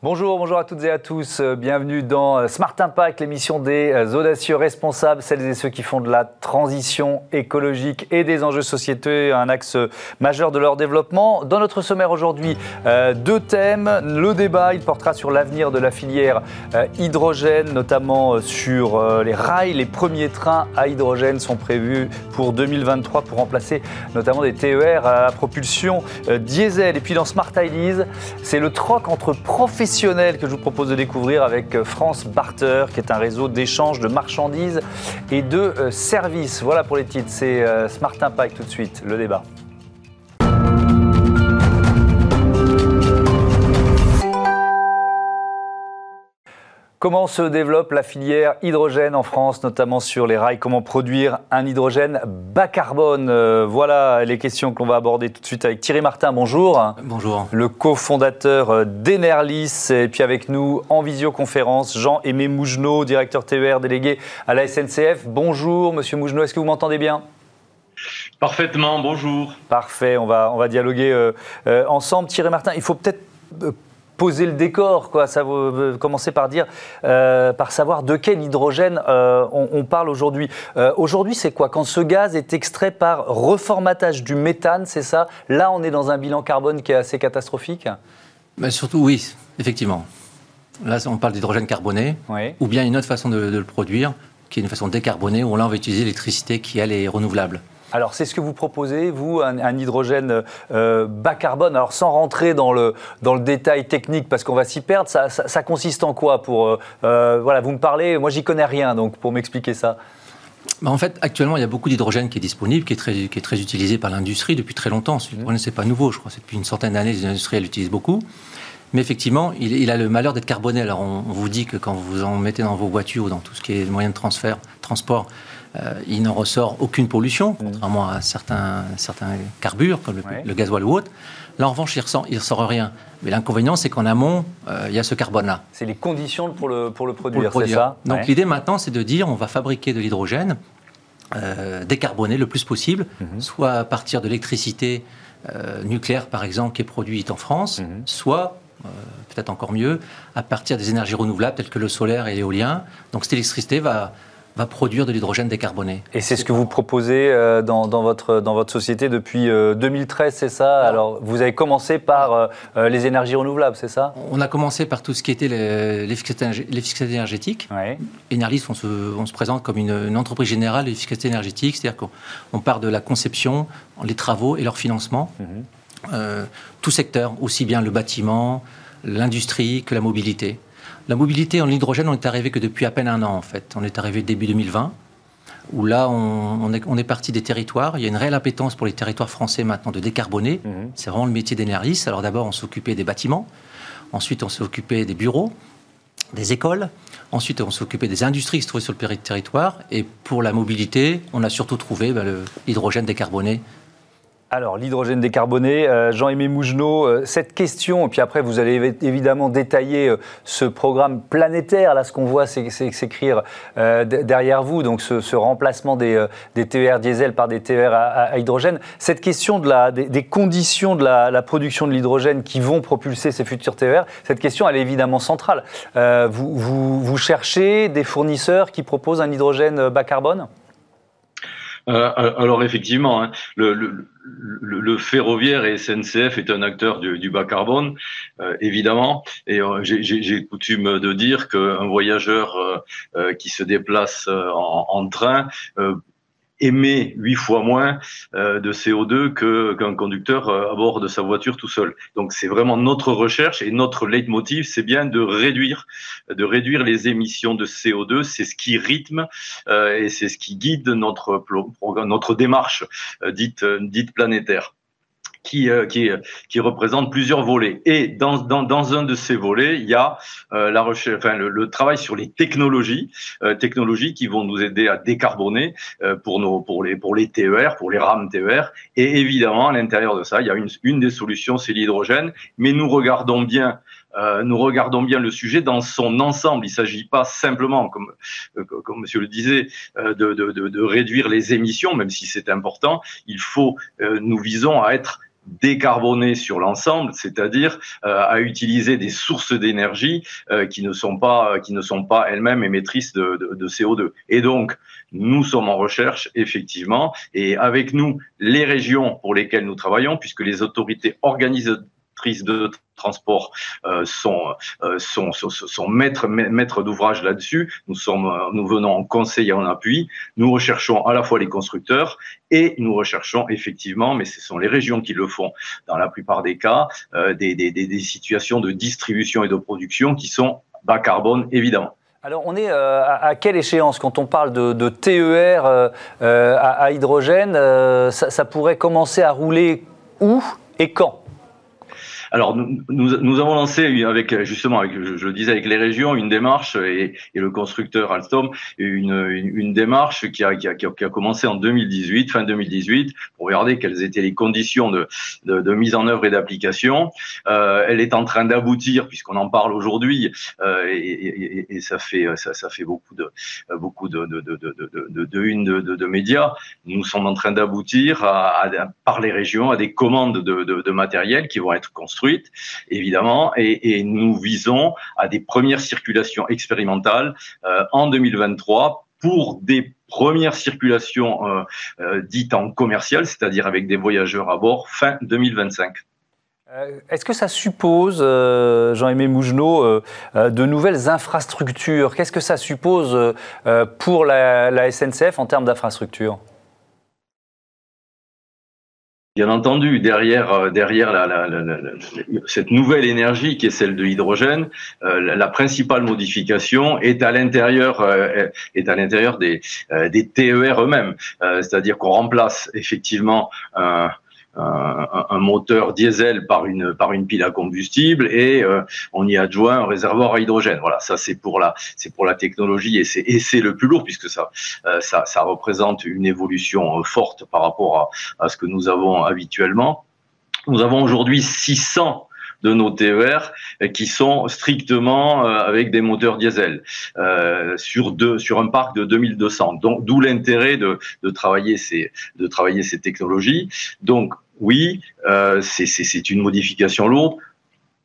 Bonjour, bonjour à toutes et à tous. Euh, bienvenue dans euh, Smart Impact, l'émission des euh, audacieux responsables, celles et ceux qui font de la transition écologique et des enjeux sociétés un axe majeur de leur développement. Dans notre sommaire aujourd'hui, deux thèmes. Le débat, il portera sur l'avenir de la filière hydrogène, notamment sur les rails. Les premiers trains à hydrogène sont prévus pour 2023 pour remplacer notamment des TER à propulsion diesel. Et puis dans Smart Ideas, c'est le troc entre professionnels que je vous propose de découvrir avec France Barter, qui est un réseau d'échange de marchandises et de euh, services. Voilà pour les titres, c'est euh, Smart Impact tout de suite, le débat. Comment se développe la filière hydrogène en France, notamment sur les rails? Comment produire un hydrogène bas carbone? Euh, Voilà les questions qu'on va aborder tout de suite avec Thierry Martin. Bonjour. Bonjour. Le cofondateur euh, d'Enerlis. Et puis avec nous en visioconférence, Jean-Aimé Mougenot, directeur TER délégué à la SNCF. Bonjour, monsieur Mougenot. Est-ce que vous m'entendez bien? Parfaitement, bonjour. Parfait, on va, on va dialoguer euh, ensemble. Thierry Martin, il faut peut-être poser le décor, quoi. Ça veut commencer par dire, euh, par savoir de quel hydrogène euh, on, parle aujourd'hui. Euh, aujourd'hui, c'est quoi? Quand ce gaz est extrait par reformatage du méthane, c'est ça? Là, on est dans un bilan carbone qui est assez catastrophique? Mais surtout, oui, effectivement. Là, on parle d'hydrogène carboné, ou bien une autre façon de, de, le produire, qui est une façon décarbonée, où là, on va utiliser l'électricité qui, elle, est renouvelable. Alors, c'est ce que vous proposez, vous, un, hydrogène euh, bas carbone. Alors, sans rentrer dans le, dans le détail technique, parce qu'on va s'y perdre, ça, consiste en quoi pour, euh, euh, Voilà, vous me parlez, moi, j'y connais rien, donc pour m'expliquer ça. Bah, en fait, actuellement, il y a beaucoup d'hydrogène qui est disponible, qui est très, qui est très utilisé par l'industrie depuis très longtemps. Ce n'est mmh. pas nouveau, je crois. C'est depuis une centaine d'années, les industriels l'utilisent beaucoup. Mais effectivement, il, a le malheur d'être carboné. Alors, on, vous dit que quand vous en mettez dans vos voitures ou dans tout ce qui est moyen de transfert, transport, il n'en ressort aucune pollution, mmh. contrairement à certains, certains carbures, comme le, gasoil ou autre. Là, en revanche, il ne ressort, rien. Mais l'inconvénient, c'est qu'en amont, euh, il y a ce carbone-là. C'est les conditions pour le, pour le produire, c'est ça? Donc l'idée maintenant, c'est de dire on va fabriquer de l'hydrogène euh, décarboné le plus possible, mmh. soit à partir de l'électricité nucléaire, par exemple, qui est produite en France, mmh. soit peut-être encore mieux, à partir des énergies renouvelables telles que le solaire et l'éolien. Donc cette électricité va, va produire de l'hydrogène décarboné. Et c'est ce que vous proposez euh, dans, votre, dans votre société depuis 2013, euh, c'est ça? Alors, vous avez commencé par euh, les énergies renouvelables, c'est ça? On a commencé par tout ce qui était l'efficacité énergétique. Ouais. Enerlis, on se, on se, présente comme une, entreprise générale de l'efficacité énergétique, c'est-à-dire qu'on part de la conception, les travaux et leur financement. Mhm. tout secteur, aussi bien le bâtiment, l'industrie que la mobilité. La mobilité en hydrogène, on est arrivé que depuis à peine un an, en fait. On est arrivé début 2020, où là, on, est, parti des territoires. Il y a une réelle appétence pour les territoires français maintenant de décarboner. Mhm. C'est vraiment le métier d'Enerlis. Alors d'abord, on s'occupait des bâtiments. Ensuite, on s'est occupé des bureaux, des écoles. Ensuite, on s'est occupé des industries qui se trouvaient sur le territoire. Et pour la mobilité, on a surtout trouvé bah, l'hydrogène décarboné alors, l'hydrogène décarboné, euh, Jean-Aimé Mougenot, euh, cette question, et puis après vous allez évidemment détailler euh, ce programme planétaire, là ce qu'on voit c'est s'écrire derrière vous, donc ce, remplacement des, TER diesel par des TER à, hydrogène. Cette question de la, des, conditions de la, production de l'hydrogène qui vont propulser ces futurs TER, cette question elle est évidemment centrale. Vous, cherchez des fournisseurs qui proposent un hydrogène bas carbone? Alors effectivement, hein, le, le, ferroviaire et SNCF est un acteur du, bas carbone, euh, évidemment. Et euh, j'ai coutume de dire qu'un voyageur euh, qui se déplace en, en train émet huit fois moins euh, de CO2 qu'un conducteur euh, à bord de sa voiture tout seul. Donc c'est vraiment notre recherche et notre leitmotiv, c'est bien de réduire, de réduire les émissions de CO2. C'est ce qui rythme euh, et c'est ce qui guide notre notre démarche dite dite planétaire qui, euh, qui, qui, représente plusieurs volets. Et dans, dans, dans, un de ces volets, il y a euh, la recherche, enfin, le, travail sur les technologies, euh, technologies qui vont nous aider à décarboner pour, nos, pour, les, pour les TER, pour les rames TER. Et évidemment, à l'intérieur de ça, il y a une, une des solutions, c'est l'hydrogène. Mais nous regardons bien euh, nous regardons bien le sujet dans son ensemble. Il ne s'agit pas simplement, comme, comme Monsieur le disait, de, de, de, de réduire les émissions, même si c'est important. Il faut, nous visons à être décarboner sur l'ensemble, c'est-à-dire à utiliser des sources d'énergie qui ne sont pas qui ne sont pas elles-mêmes émettrices de, de, CO2. Et donc, nous sommes en recherche effectivement, et avec nous les régions pour lesquelles nous travaillons, puisque les autorités de transport euh, sont, euh, sont, sont, sont, maîtres, maîtres d'ouvrage là-dessus. Nous, euh, nous venons en conseil et en appui. Nous recherchons à la fois les constructeurs et nous recherchons effectivement, mais ce sont les régions qui le font dans la plupart des cas, des, des, des, situations de distribution et de production qui sont bas carbone, évidemment. Alors, on est à, quelle échéance? Quand on parle de, TER à, hydrogène ça, pourrait commencer à rouler où et quand? Alors, nous, nous, avons lancé avec justement, avec, je, le disais, avec les régions, une démarche et, et le constructeur Alstom, une, une, une démarche qui a, qui, a, qui a, commencé en 2018, fin 2018, pour regarder quelles étaient les conditions de, de, de mise en œuvre et d'application. Euh, elle est en train d'aboutir puisqu'on en parle aujourd'hui euh, et, et, ça fait ça, ça, fait beaucoup de beaucoup de de de de de, une de, de, médias. Nous sommes en train d'aboutir à, à, par les régions à des commandes de, de, de matériel qui vont être évidemment, et, nous visons à des premières circulations expérimentales euh, en 2023 pour des premières circulations euh, euh, dites en commercial, c'est-à-dire avec des voyageurs à bord, fin 2025. Est-ce que ça suppose, Jean-Aimé Mougenot, de nouvelles infrastructures? Qu'est-ce que ça suppose pour la SNCF en termes d'infrastructures? Bien entendu, derrière, euh, derrière cette nouvelle énergie qui est celle de l'hydrogène, euh, la principale modification est à l'intérieur euh, est à l'intérieur des, des TER eux-mêmes, c'est-à-dire qu'on remplace effectivement un, moteur diesel par une par une pile à combustible et euh, on y adjoint un réservoir à hydrogène. Voilà, ça c'est pour la c'est pour la technologie et c'est et c'est le plus lourd puisque ça euh, ça ça représente une évolution euh, forte par rapport à, à ce que nous avons habituellement. Nous avons aujourd'hui 600 de nos TER qui sont strictement euh, avec des moteurs diesel euh, sur deux, sur un parc de 2200. Donc d'où l'intérêt de, de travailler ces de travailler ces technologies. Donc oui, euh, c'est une modification lourde.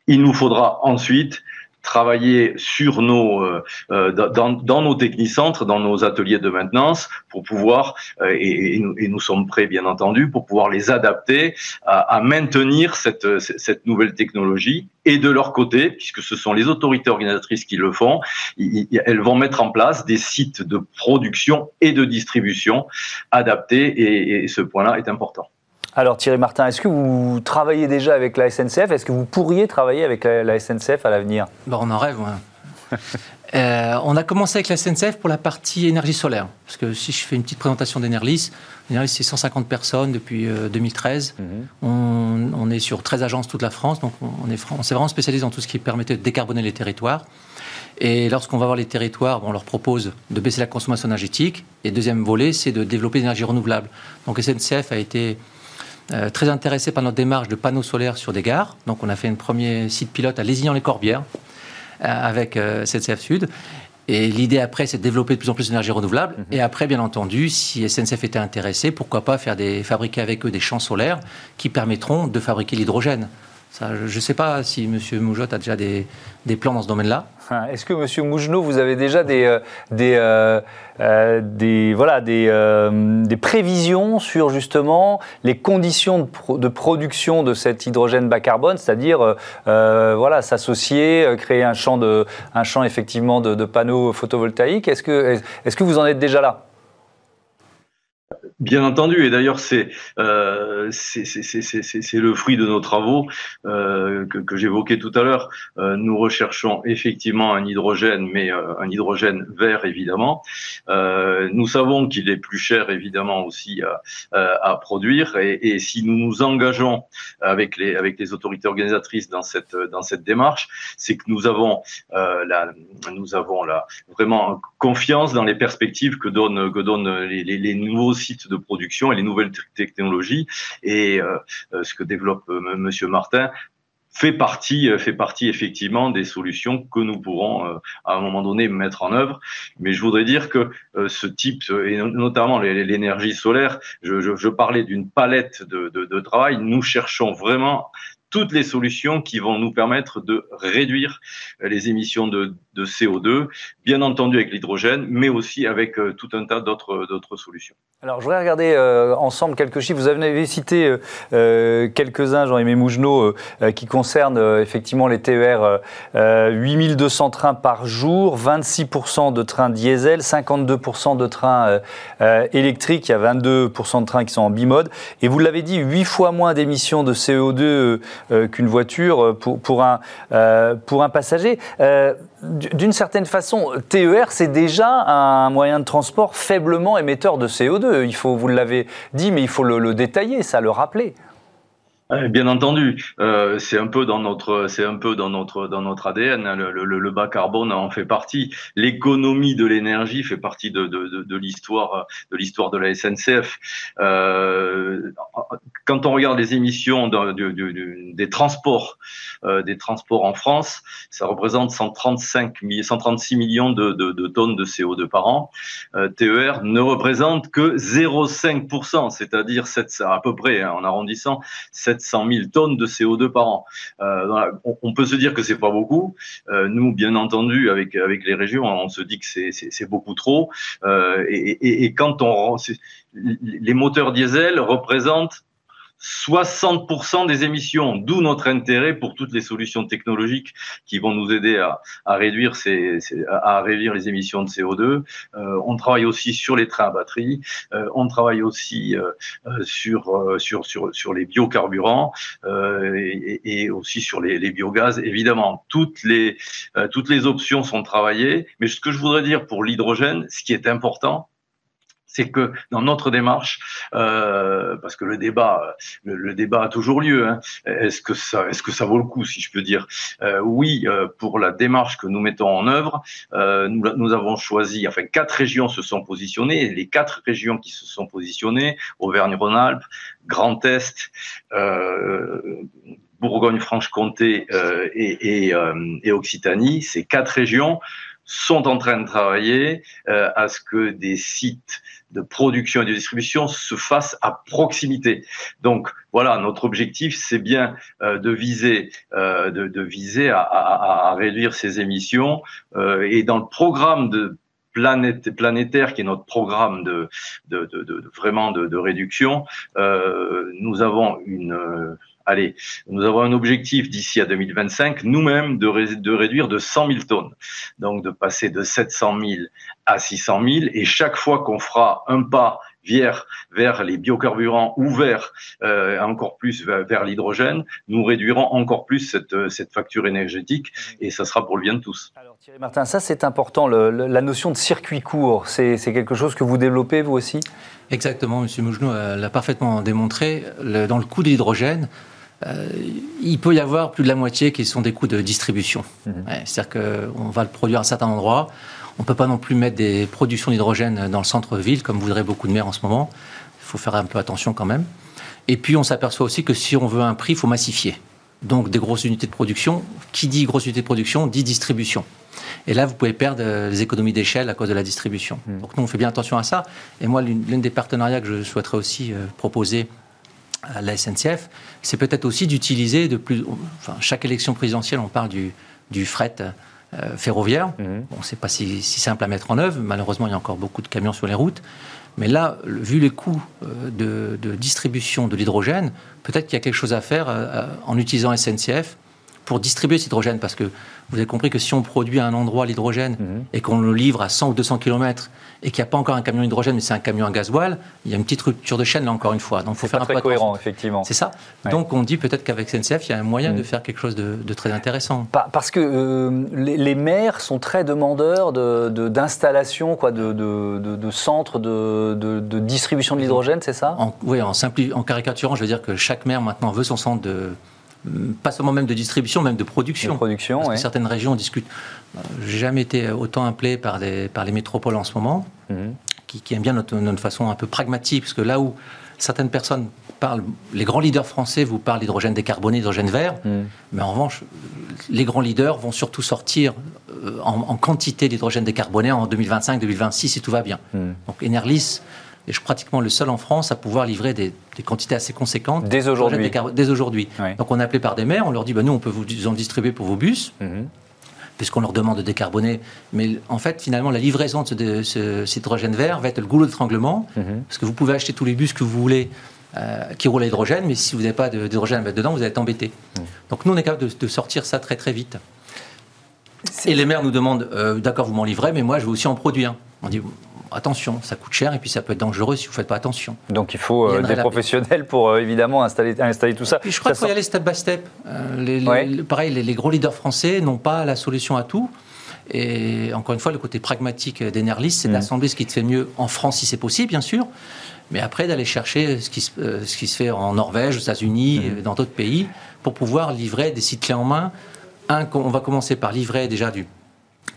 Il nous faudra ensuite travailler sur nos, euh, euh, dans, nos technicentres, dans nos ateliers de maintenance, pour pouvoir, euh, et, nous, sommes prêts bien entendu, pour pouvoir les adapter à, maintenir cette, nouvelle technologie. Et de leur côté, puisque ce sont les autorités organisatrices qui le font, elles vont mettre en place des sites de production et de distribution adaptés, et, et ce point-là est important. Alors Thierry Martin, est-ce que vous travaillez déjà avec la SNCF Est-ce que vous pourriez travailler avec la, SNCF à l'avenir? Bon, On en rêve, euh, on a commencé avec la SNCF pour la partie énergie solaire. Parce que si je fais une petite présentation d'Enerlis, Enerlis c'est 150 personnes depuis 2013. Euh, mhm. on, est sur 13 agences toute la France, donc on, est, on s'est vraiment spécialisé dans tout ce qui permettait de décarboner les territoires. Et lorsqu'on va voir les territoires, on leur propose de baisser la consommation énergétique. Et deuxième volet, c'est de développer l'énergie renouvelable. Donc SNCF a été euh, très intéressé par notre démarche de panneaux solaires sur des gares. Donc on a fait un premier site pilote à Lézignan-les-Corbières euh, avec euh, SNCF Sud. Et l'idée après, c'est de développer de plus en plus d'énergie renouvelable. Mhm. Et après, bien entendu, si SNCF était intéressé, pourquoi pas faire des, fabriquer avec eux des champs solaires qui permettront de fabriquer l'hydrogène je ne sais pas si M. Moujot a déjà des, plans dans ce domaine-là. Ah, est-ce que M. Mougenot, vous avez déjà des, euh, euh, euh, voilà, des, prévisions sur justement les conditions de, production de cet hydrogène bas carbone, c'est-à-dire voilà, s'associer, créer un champ, de, effectivement de, panneaux photovoltaïques? Que, est-ce que vous en êtes déjà là? Bien entendu, et d'ailleurs c'est euh, c'est le fruit de nos travaux euh, que, que j'évoquais tout à l'heure. Euh, nous recherchons effectivement un hydrogène, mais euh, un hydrogène vert évidemment. Euh, nous savons qu'il est plus cher évidemment aussi à, à produire, et, et, si nous nous engageons avec les avec les autorités organisatrices dans cette dans cette démarche, c'est que nous avons la nous avons la vraiment confiance dans les perspectives que donnent que donnent les, les, les nouveaux sites production et les nouvelles technologies. Et euh, euh, ce que développe euh, Monsieur Martin fait partie, fait partie effectivement des solutions que nous pourrons à un moment donné mettre en œuvre. Mais je voudrais dire que ce type, et notamment l'énergie solaire, je, parlais d'une palette de travail. Nous cherchons vraiment toutes les solutions qui vont nous permettre de réduire les émissions de, de CO2, bien entendu avec l'hydrogène, mais aussi avec tout un tas d'autres solutions. Alors, je voudrais regarder euh, ensemble quelques chiffres. Vous avez cité euh, euh, quelques-uns, Jean-Aimé Mougenot, qui concernent effectivement les TER. 8200 trains par jour, 26% de trains diesel, 52% de trains électriques. Il y a 22% de trains qui sont en bimode. Et vous l'avez dit, 8 fois moins d'émissions de CO2 qu'une voiture pour, pour, un, pour un passager d'une certaine façon, TER, c'est déjà un moyen de transport faiblement émetteur de CO2. Il faut, vous l'avez dit, mais il faut le, le détailler, ça, le rappeler. Bien entendu, euh, c'est un peu dans notre, c'est un peu dans notre, dans notre ADN. Hein, le, bas carbone en fait partie. L'économie de l'énergie fait partie de, de, l'histoire, de l'histoire de la SNCF. Euh, quand on regarde les émissions des transports, euh, des transports en France, ça représente 135, 136 millions de, tonnes de CO2 par an. TER ne représente que 0,5%, c'est-à-dire à peu près, hein, en arrondissant, 7 700 000 tonnes de CO2 par an. Euh, on, peut se dire que c'est pas beaucoup. Euh, nous, bien entendu, avec les régions, on se dit que c'est beaucoup trop. Euh, et, quand on les moteurs diesel représentent 60% des émissions, d'où notre intérêt pour toutes les solutions technologiques qui vont nous aider à, à réduire, ces, à réduire les émissions de CO2. Euh, on travaille aussi sur les trains à batterie, euh, on travaille aussi euh, euh sur, euh, sur, sur, sur les biocarburants et, et, aussi sur les, les, biogaz. Évidemment, toutes les, toutes les options sont travaillées, mais ce que je voudrais dire pour l'hydrogène, ce qui est important, c'est que dans notre démarche, euh, parce que le débat, le, débat a toujours lieu. Hein, est-ce que ça, est-ce que ça vaut le coup, si je peux dire? Euh, Oui, euh, pour la démarche que nous mettons en œuvre, nous, avons choisi, enfin quatre régions se sont positionnées. Les quatre régions qui se sont positionnées Auvergne-Rhône-Alpes, Grand Est. Bourgogne-Franche-Comté et, Occitanie, ces quatre régions sont en train de travailler à ce que des sites de production et de distribution se fassent à proximité. Donc voilà, notre objectif, c'est bien euh, de viser, euh, de, de, viser à, à, à, réduire ces émissions. Euh, et dans le programme de planète, planétaire, qui est notre programme de, de, de, de vraiment de, réduction, euh, nous avons une allez, nous avons un objectif d'ici à 2025, nous-mêmes, de, de, réduire de 100 000 tonnes. Donc de passer de 700 000 à 600 000. Et chaque fois qu'on fera un pas vers, vers les biocarburants ou vers euh, encore plus vers, l'hydrogène, nous réduirons encore plus cette, cette facture énergétique et ça sera pour le bien de tous. Alors Thierry Martin, ça c'est important, le, la notion de circuit court, c'est quelque chose que vous développez vous aussi? Exactement, M. Mougenou l'a parfaitement démontré. Le, dans le coût de l'hydrogène, euh, il peut y avoir plus de la moitié qui sont des coûts de distribution. Mhm. C'est-à-dire qu'on va le produire à un certain endroit. On ne peut pas non plus mettre des productions d'hydrogène dans le centre-ville, comme voudraient beaucoup de maires en ce moment. Il faut faire un peu attention quand même. Et puis, on s'aperçoit aussi que si on veut un prix, il faut massifier. Donc, des grosses unités de production. Qui dit grosse unité de production dit distribution. Et là, vous pouvez perdre les économies d'échelle à cause de la distribution. Mhm. Donc, nous, on fait bien attention à ça. Et moi, l'une des partenariats que je souhaiterais aussi euh, proposer à la SNCF, c'est peut-être aussi d'utiliser de plus. Enfin, chaque élection présidentielle, on parle du, du fret euh, ferroviaire. Mhm. Bon, c'est pas si, si, simple à mettre en œuvre. Malheureusement, il y a encore beaucoup de camions sur les routes. Mais là, vu les coûts euh, de, de distribution de l'hydrogène, peut-être qu'il y a quelque chose à faire euh, en utilisant SNCF pour distribuer cet hydrogène. Parce que vous avez compris que si on produit à un endroit l'hydrogène mhm. et qu'on le livre à 100 ou 200 km et qu'il n'y a pas encore un camion hydrogène, mais c'est un camion à gasoil, il y a une petite rupture de chaîne là encore une fois. Donc, faut faire un très peu cohérent, effectivement. C'est ça. Donc, on dit peut-être qu'avec SNCF, il y a un moyen de mm. faire quelque chose de, très intéressant. Parce que euh, les, maires sont très demandeurs d'installation, de, de, de, centres de, distribution de l'hydrogène, c'est ça? Oui, en, en caricaturant, je veux dire que chaque maire maintenant veut son centre de pas seulement même de distribution, même de production. De production, Parce que certaines régions discutent. J'ai jamais été autant appelé par, par les métropoles en ce moment, mhm. qui, aiment bien notre, notre, façon un peu pragmatique, parce que là où certaines personnes parlent, les grands leaders français vous parlent d'hydrogène décarboné, d'hydrogène vert, mhm. mais en revanche, les grands leaders vont surtout sortir euh, en, quantité d'hydrogène décarboné en 2025, 2026, si tout va bien. Mhm. Donc Enerlis et je suis pratiquement le seul en France à pouvoir livrer des, quantités assez conséquentes. Dès aujourd'hui. Dès aujourd'hui. Donc on est appelé par des maires, on leur dit bah, nous on peut vous en distribuer pour vos bus. Mhm. Puisqu'on leur demande de décarboner. Mais en fait, finalement, la livraison de, ce, cet hydrogène vert va être le goulot d'étranglement. Mhm. Parce que vous pouvez acheter tous les bus que vous voulez euh, qui roulent à l'hydrogène, mais si vous n'avez pas d'hydrogène à mettre dedans, vous allez être embêté. Mhm. Donc nous, on est capable de, sortir ça très très vite. Et les maires nous demandent, euh, d'accord, vous m'en livrez, mais moi, je veux aussi en produire. On dit, attention, ça coûte cher et puis ça peut être dangereux si vous ne faites pas attention. Donc il faut euh, des professionnels pour euh, évidemment installer, installer tout ça. je crois qu'il faut y aller step by step. Euh, pareil, les, gros leaders français n'ont pas la solution à tout. Et encore une fois, le côté pragmatique d'Enerlis, c'est d'assembler ce qui te fait mieux en France si c'est possible, bien sûr. Mais après, d'aller chercher ce qui, se, ce qui se fait en Norvège, aux États-Unis, mm. dans d'autres pays, pour pouvoir livrer des sites clés en main. Un, on va commencer par livrer déjà du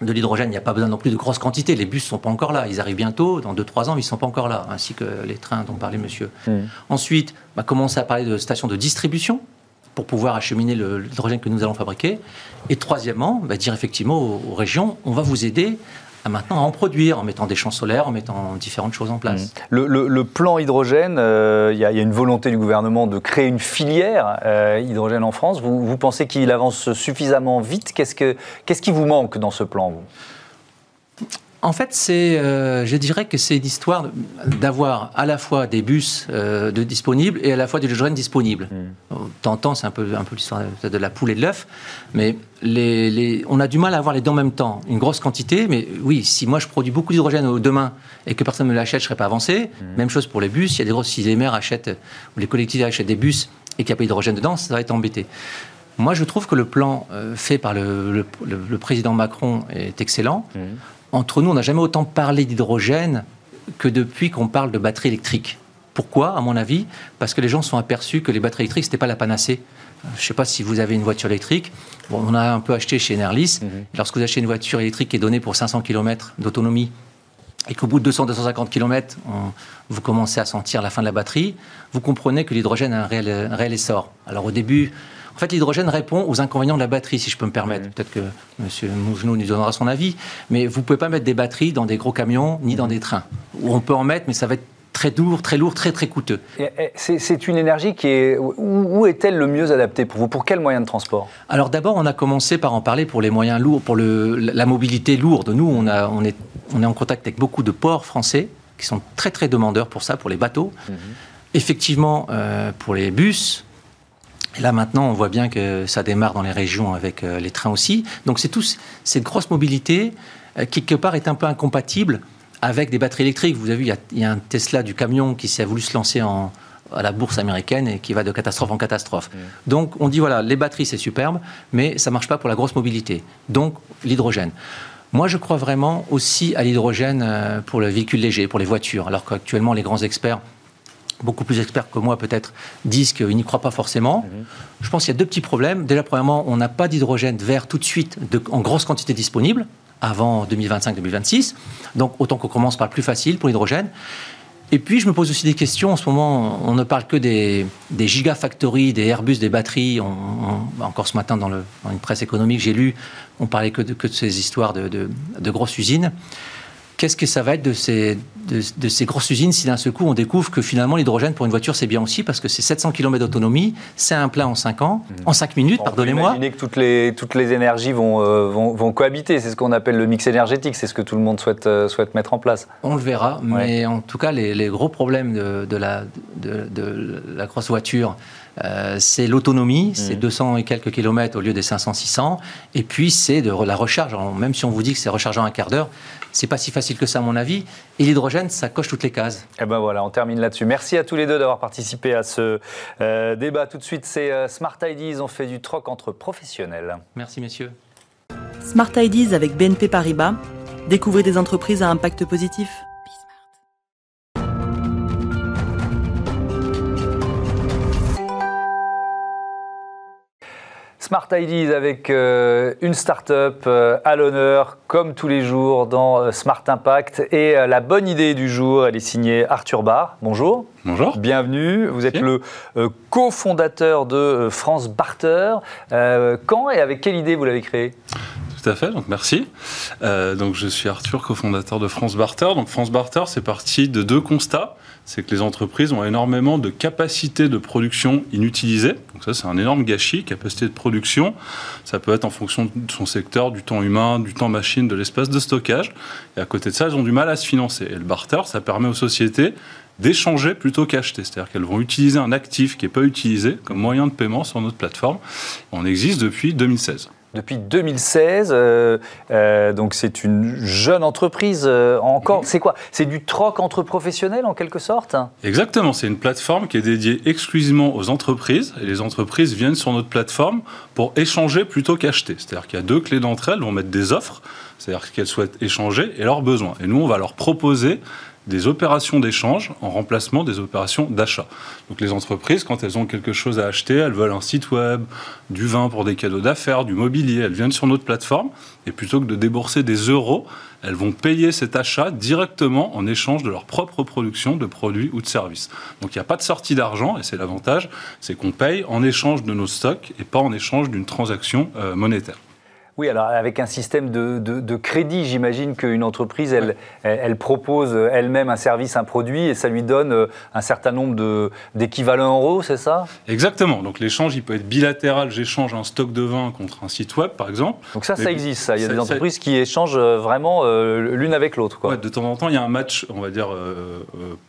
de l'hydrogène, il n'y a pas besoin non plus de grosses quantités. Les bus ne sont pas encore là. Ils arrivent bientôt, dans 2-3 ans, mais ils ne sont pas encore là, ainsi que les trains dont parlait monsieur. Hmm. Ensuite, on va commencer à parler de stations de distribution pour pouvoir acheminer l'hydrogène que nous allons fabriquer. Et troisièmement, va dire effectivement aux régions, on va vous aider maintenant à en produire, en mettant des champs solaires, en mettant différentes choses en place. Mmh. Le, plan hydrogène, euh, il y, a une volonté du gouvernement de créer une filière euh, hydrogène en France. Vous, pensez qu'il avance suffisamment vite? Qu'est-ce qui vous manque dans ce plan vous? En fait, c'est, euh, je dirais que c'est l'histoire d'avoir à la fois des bus euh, de disponibles et à la fois du l'hydrogène disponible. Mm. T'entends, c'est un peu, un peu l'histoire de la poule et de l'œuf, mais les, on a du mal à avoir les deux en même temps. Une grosse quantité, mais oui, si moi je produis beaucoup d'hydrogène demain et que personne ne me l'achète, je ne serais pas avancé. Mm. Même chose pour les bus. Il y a des grosses, si les maires achètent, ou les collectivités achètent des bus et qu'il n'y a pas d'hydrogène dedans, ça va être embêté. Moi, je trouve que le plan euh, fait par le, le, président Macron est excellent. Mm entre nous, on n'a jamais autant parlé d'hydrogène que depuis qu'on parle de batterie électrique. Pourquoi, à mon avis? Parce que les gens sont aperçus que les batteries électriques, ce n'était pas la panacée. Je ne sais pas si vous avez une voiture électrique. on a un peu acheté chez Enerlis. Mhm. Lorsque vous achetez une voiture électrique qui est donnée pour 500 km d'autonomie et qu'au bout de 200-250 km, vous commencez à sentir la fin de la batterie, vous comprenez que l'hydrogène a un réel, un réel essor. Alors au début, en fait, l'hydrogène répond aux inconvénients de la batterie, si je peux me permettre. Peut-être que M. Mougenou nous donnera son avis. Mais vous ne pouvez pas mettre des batteries dans des gros camions ni dans des trains. on peut en mettre, mais ça va être très lourd, très lourd, très très coûteux. C'est une énergie qui est... Où est-elle le mieux adaptée pour vous? Pour quel moyen de transport? Alors d'abord, on a commencé par en parler pour les moyens lourds, pour le, la mobilité lourde. Nous, on, a, on, est, on est en contact avec beaucoup de ports français qui sont très très demandeurs pour ça, pour les bateaux. Mhm. Effectivement, euh, pour les bus, et là maintenant, on voit bien que ça démarre dans les régions avec euh, les trains aussi. Donc c'est tous cette grosse mobilité euh, qui quelque part est un peu incompatible avec des batteries électriques. Vous avez vu, il y, a, un Tesla du camion qui s'est voulu se lancer en, à la bourse américaine et qui va de catastrophe en catastrophe. Mmh. Donc on dit voilà, les batteries c'est superbe, mais ça marche pas pour la grosse mobilité. Donc l'hydrogène. Moi, je crois vraiment aussi à l'hydrogène euh, pour le véhicule léger, pour les voitures, alors qu'actuellement les grands experts beaucoup plus experts que moi peut-être, disent qu'ils n'y croient pas forcément. Mhm. Je pense qu'il y a deux petits problèmes. Déjà, premièrement, on n'a pas d'hydrogène vert tout de suite en grosse quantité disponible avant 2025-2026. Donc, autant qu'on commence par le plus facile pour l'hydrogène. Et puis, je me pose aussi des questions. En ce moment, on ne parle que des, des gigafactories, des Airbus, des batteries. encore ce matin, dans, le, dans, une presse économique, j'ai lu, on parlait que de, que de ces histoires de, de grosses usines. Qu'est-ce que ça va être de ces, de, ces grosses usines si d'un seul coup on découvre que finalement l'hydrogène pour une voiture c'est bien aussi parce que c'est 700 km d'autonomie, c'est un plein en 5 ans, mmh. en 5 minutes, pardonnez-moi. Imaginez que toutes les, toutes les énergies vont, euh, vont, vont, cohabiter, c'est ce qu'on appelle le mix énergétique, c'est ce que tout le monde souhaite, euh, souhaite mettre en place. On le verra, mais en tout cas les, les gros problèmes de, de la, de, la grosse voiture, euh, c'est l'autonomie, c'est 200 mmh. et quelques kilomètres au lieu des 500-600, et puis c'est de la recharge. même si on vous dit que c'est rechargeant un quart d'heure, c'est pas si facile que ça, à mon avis. Et l'hydrogène, ça coche toutes les cases. Et eh ben voilà, on termine là-dessus. Merci à tous les deux d'avoir participé à ce euh, débat. Tout de suite, c'est euh, Smart Ideas. On fait du troc entre professionnels. Merci, messieurs. Smart Ideas avec BNP Paribas. Découvrez des entreprises à impact positif. Smart Ideas avec euh, une start-up euh, à l'honneur, comme tous les jours, dans euh, Smart Impact. Et la bonne idée du jour, elle est signée Arthur Barr. Bonjour. Bonjour. Bienvenue. Vous êtes le cofondateur de France Barter. quand et avec quelle idée vous l'avez créé tout à fait, donc merci. donc je suis Arthur, cofondateur de France Barter. Donc France Barter, c'est parti de deux constats c'est que les entreprises ont énormément de capacités de production inutilisées. Donc ça, c'est un énorme gâchis, capacité de production. Ça peut être en fonction de son secteur, du temps humain, du temps machine, de l'espace de stockage. Et à côté de ça, elles ont du mal à se financer. Et le barter, ça permet aux sociétés d'échanger plutôt qu'acheter. C'est-à-dire qu'elles vont utiliser un actif qui n'est pas utilisé comme moyen de paiement sur notre plateforme. On existe depuis 2016 depuis 2016. Euh, euh, donc c'est une jeune entreprise euh, encore. C'est quoi? C'est du troc entre professionnels en quelque sorte? Exactement. C'est une plateforme qui est dédiée exclusivement aux entreprises. Et les entreprises viennent sur notre plateforme pour échanger plutôt qu'acheter. C'est-à-dire qu'il y a deux clés d'entrée. Elles vont mettre des offres, c'est-à-dire qu'elles souhaitent échanger et leurs besoins. Et nous, on va leur proposer des opérations d'échange en remplacement des opérations d'achat. Donc les entreprises, quand elles ont quelque chose à acheter, elles veulent un site web, du vin pour des cadeaux d'affaires, du mobilier, elles viennent sur notre plateforme et plutôt que de débourser des euros, elles vont payer cet achat directement en échange de leur propre production de produits ou de services. Donc il n'y a pas de sortie d'argent et c'est l'avantage, c'est qu'on paye en échange de nos stocks et pas en échange d'une transaction euh, monétaire. Oui, alors avec un système de, crédit, j'imagine qu'une entreprise, elle, elle, propose elle-même un service, un produit, et ça lui donne euh, un certain nombre d'équivalents euros, c'est ça? Exactement. Donc l'échange, il peut être bilatéral. J'échange un stock de vin contre un site web, par exemple. Donc ça, ça existe. Ça. Il y a des entreprises qui échangent euh, vraiment euh, l'une avec l'autre. Ouais, de temps en temps, il y a un match, on va dire,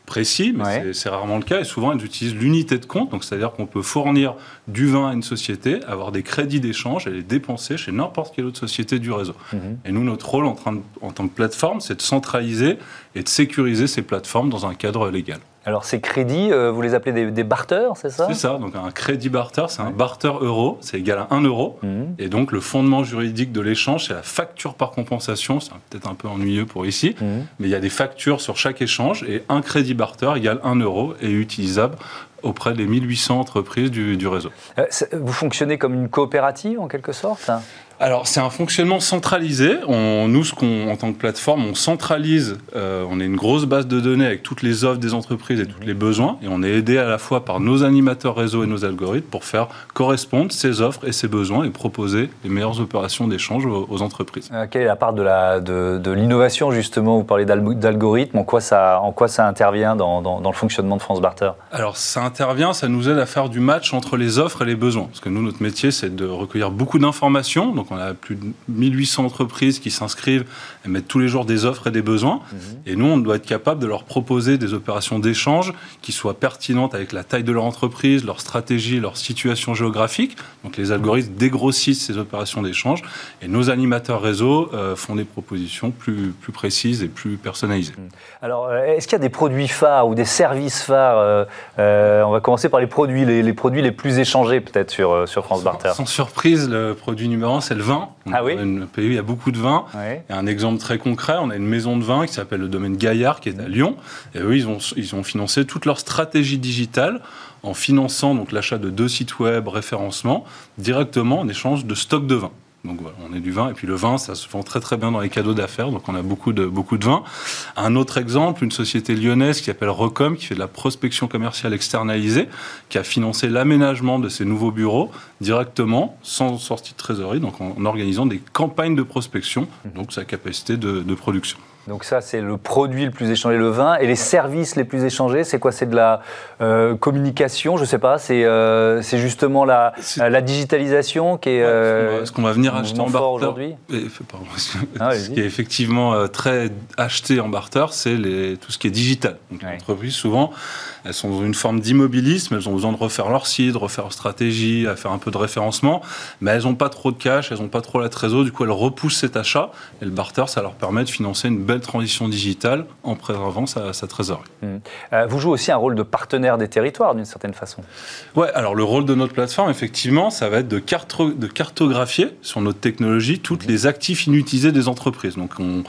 précis, mais c'est rarement le cas. Et souvent, ils utilisent l'unité de compte. Donc c'est-à-dire qu'on peut fournir du vin à une société, avoir des crédits d'échange et les dépenser chez n'importe quelle autre société du réseau. Mhm. Et nous, notre rôle en, train en tant que plateforme, c'est de centraliser et de sécuriser ces plateformes dans un cadre légal. Alors ces crédits, euh, vous les appelez des, des barters, c'est ça? C'est ça, donc un crédit barter, c'est un barter euro, c'est égal à 1 euro. Mhm. Et donc le fondement juridique de l'échange, c'est la facture par compensation, c'est peut-être un peu ennuyeux pour ici, mhm. mais il y a des factures sur chaque échange et un crédit barter égale 1 euro et utilisable auprès des 1800 entreprises du, du réseau. Euh, vous fonctionnez comme une coopérative en quelque sorte? Alors, c'est un fonctionnement centralisé. On, nous, ce qu'on, en tant que plateforme, on centralise, euh, on est une grosse base de données avec toutes les offres des entreprises et tous les besoins, et on est aidé à la fois par nos animateurs réseau et nos algorithmes pour faire correspondre ces offres et ces besoins et proposer les meilleures opérations d'échange aux, entreprises. Euh, quelle est la part de, la, de, de l'innovation, justement? Vous parlez d'algorithmes, en, quoi ça, en quoi ça intervient dans, dans, dans le fonctionnement de France Barter? Alors, ça intervient, ça nous aide à faire du match entre les offres et les besoins. Parce que nous, notre métier, c'est de recueillir beaucoup d'informations. Donc, on a plus de 1800 entreprises qui s'inscrivent et mettent tous les jours des offres et des besoins. Mhm. Et nous, on doit être capable de leur proposer des opérations d'échange qui soient pertinentes avec la taille de leur entreprise, leur stratégie, leur situation géographique. Donc les algorithmes dégrossissent ces opérations d'échange et nos animateurs réseau euh, font des propositions plus, plus précises et plus personnalisées. Mhm. Alors, euh, est-ce qu'il y a des produits phares ou des services phares euh, On va commencer par les produits, les, produits les plus échangés peut-être sur, sur France Barter. Sans surprise, le produit numéro un, c'est le vin. Ah oui Un pays où il y a beaucoup de vin. Et un exemple très concret, on a une maison de vin qui s'appelle le domaine Gaillard, qui est à Lyon. Et eux, ils ont, ils ont financé toute leur stratégie digitale en finançant donc l'achat de deux sites web, référencement, directement en échange de stock de vin. Donc voilà, on est du vin. Et puis le vin, ça se vend très très bien dans les cadeaux d'affaires. Donc on a beaucoup de, beaucoup de vin. Un autre exemple, une société lyonnaise qui s'appelle Recom, qui fait de la prospection commerciale externalisée, qui a financé l'aménagement de ses nouveaux bureaux directement, sans sortie de trésorerie, donc en, organisant des campagnes de prospection, donc sa capacité de production. Donc ça, c'est le produit le plus échangé, le vin. Et les services les plus échangés, c'est quoi? C'est de la euh, communication, je ne sais pas. C'est euh, justement la, la, digitalisation qui est... Euh, ce qu'on va, venir acheter en barter. aujourd'hui. Ah, Ce qui est effectivement très acheté en barter, c'est tout ce qui est digital. Donc les entreprises, souvent, elles sont dans une forme d'immobilisme, elles ont besoin de refaire leur site, de refaire leur stratégie, à faire un peu de référencement, mais elles n'ont pas trop de cash, elles n'ont pas trop la trésor, du coup elles repoussent cet achat, et le barter, ça leur permet de financer une belle transition digitale en préservant sa, trésorerie. Mmh. Euh, vous jouez aussi un rôle de partenaire des territoires, d'une certaine façon. Ouais, alors le rôle de notre plateforme, effectivement, ça va être de, de cartographier sur notre technologie toutes mmh. les actifs inutilisés des entreprises. Donc on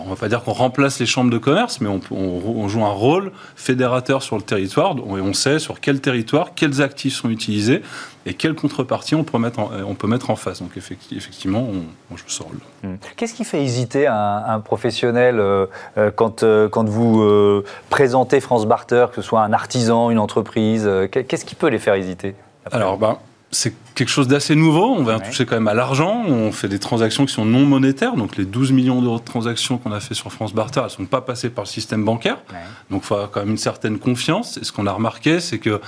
on ne va pas dire qu'on remplace les chambres de commerce, mais on, joue un rôle fédérateur sur le territoire et on sait sur quel territoire, quels actifs sont utilisés et quelles contreparties on peut mettre en, on peut mettre en face? Donc effectivement, on, joue ce rôle. Hmm. Qu'est-ce qui fait hésiter un, professionnel euh, euh, quand, euh, quand vous présentez France Barter, que ce soit un artisan, une entreprise Qu'est-ce qui peut les faire hésiter Alors, ben, c'est quelque chose d'assez nouveau. On va toucher quand même à l'argent. On fait des transactions qui sont non monétaires. Donc les 12 millions d'euros de transactions qu'on a fait sur France Barter, elles ne sont pas passées par le système bancaire. Donc il faut avoir quand même une certaine confiance. Et ce qu'on a remarqué, c'est que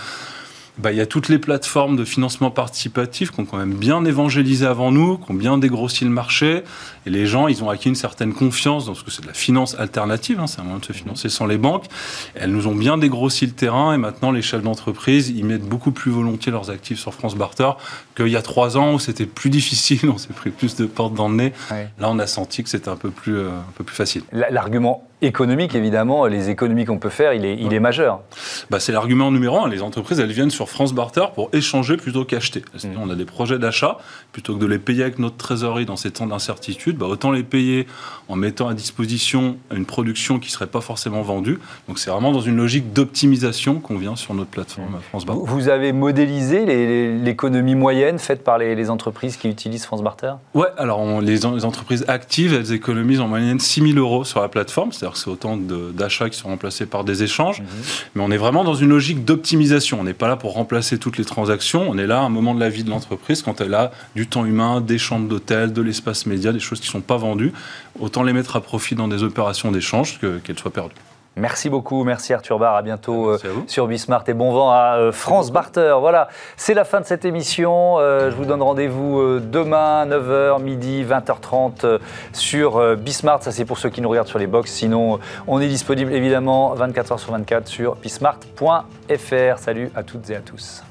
bah, il y a toutes les plateformes de financement participatif qui ont quand même bien évangélisé avant nous, qui ont bien dégrossi le marché. Et les gens, ils ont acquis une certaine confiance dans ce que c'est de la finance alternative. Hein, c'est un moyen de se financer sans les banques. elles nous ont bien dégrossi le terrain. Et maintenant, les chefs d'entreprise, ils mettent beaucoup plus volontiers leurs actifs sur France Barter qu'il y a trois ans où c'était plus difficile. On s'est pris plus de portes dans le nez. Là, on a senti que c'était un peu plus, euh, un peu plus facile. L'argument économique, évidemment, les économies qu'on peut faire, il est, il est majeur. Bah, c'est l'argument numéro un. Les entreprises, elles viennent sur France Barter pour échanger plutôt qu'acheter. Mm. On a des projets d'achat, plutôt que de les payer avec notre trésorerie dans ces temps d'incertitude, bah, autant les payer en mettant à disposition une production qui ne serait pas forcément vendue. Donc c'est vraiment dans une logique d'optimisation qu'on vient sur notre plateforme mm. France Barter. Vous avez modélisé l'économie moyenne faite par les, entreprises qui utilisent France Barter? Ouais, alors les, entreprises actives, elles économisent en moyenne 6 000 euros sur la plateforme, c'est-à-dire que c'est autant d'achats qui sont remplacés par des échanges. Mm-hmm. Mais on est vraiment dans une logique d'optimisation. On n'est pas là pour remplacer toutes les transactions. On est là à un moment de la vie de l'entreprise quand elle a du temps humain, des chambres d'hôtel, de l'espace média, des choses qui ne sont pas vendues. Autant les mettre à profit dans des opérations d'échange qu'elles soient perdues. Merci beaucoup, merci Arthur Barr, à bientôt euh, sur Bismart et bon vent à euh, France Barter. Voilà, c'est la fin de cette émission. Euh, je vous donne rendez-vous demain, 9h, midi, 20h30 sur Bismart. Ça c'est pour ceux qui nous regardent sur les box. Sinon, on est disponible évidemment 24h sur 24 sur bismart.fr. Salut à toutes et à tous.